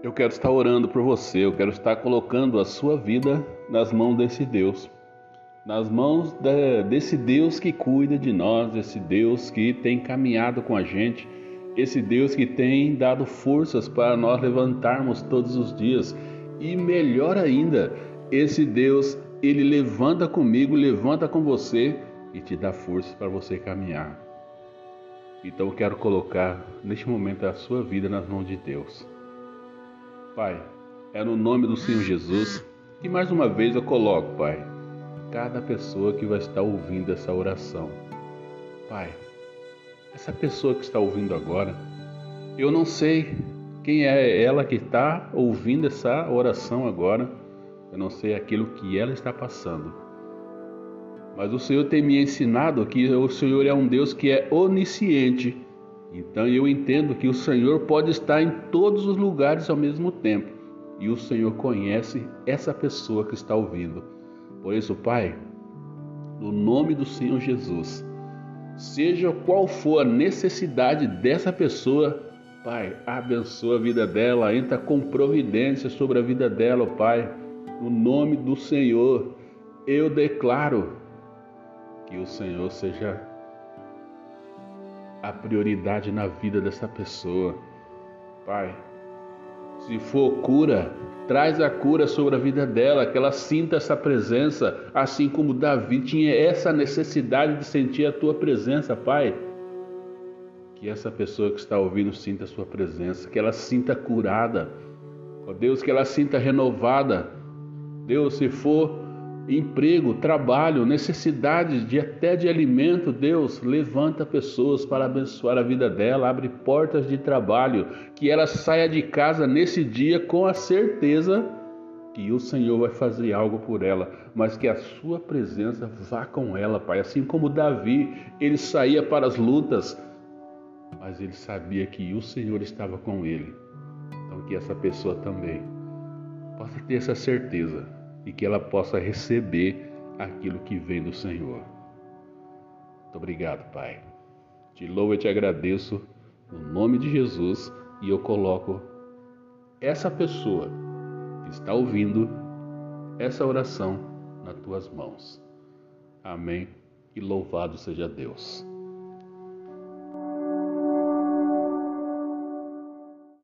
Eu quero estar orando por você, eu quero estar colocando a sua vida nas mãos desse Deus, nas mãos de, desse Deus que cuida de nós, esse Deus que tem caminhado com a gente, esse Deus que tem dado forças para nós levantarmos todos os dias. E melhor ainda, esse Deus, ele levanta comigo, levanta com você e te dá forças para você caminhar. Então eu quero colocar neste momento a sua vida nas mãos de Deus. Pai, é no nome do Senhor Jesus que mais uma vez eu coloco, Pai, cada pessoa que vai estar ouvindo essa oração. Pai, essa pessoa que está ouvindo agora, eu não sei quem é ela que está ouvindo essa oração agora, eu não sei aquilo que ela está passando. Mas o Senhor tem me ensinado que o Senhor é um Deus que é onisciente então eu entendo que o Senhor pode estar em todos os lugares ao mesmo tempo e o Senhor conhece essa pessoa que está ouvindo. Por isso, Pai, no nome do Senhor Jesus, seja qual for a necessidade dessa pessoa, Pai, abençoa a vida dela, entra com providência sobre a vida dela, Pai. No nome do Senhor, eu declaro que o Senhor seja a prioridade na vida dessa pessoa. Pai, se for cura, traz a cura sobre a vida dela, que ela sinta essa presença, assim como Davi tinha essa necessidade de sentir a tua presença, Pai. Que essa pessoa que está ouvindo sinta a sua presença, que ela sinta curada. Ó Deus, que ela sinta renovada. Deus, se for emprego, trabalho, necessidades de até de alimento, Deus levanta pessoas para abençoar a vida dela, abre portas de trabalho, que ela saia de casa nesse dia com a certeza que o Senhor vai fazer algo por ela, mas que a sua presença vá com ela, Pai. Assim como Davi, ele saía para as lutas, mas ele sabia que o Senhor estava com ele. Então que essa pessoa também possa ter essa certeza e que ela possa receber aquilo que vem do Senhor. Muito obrigado, Pai. Te louvo e te agradeço no nome de Jesus e eu coloco essa pessoa que está ouvindo essa oração nas tuas mãos. Amém. E louvado seja Deus.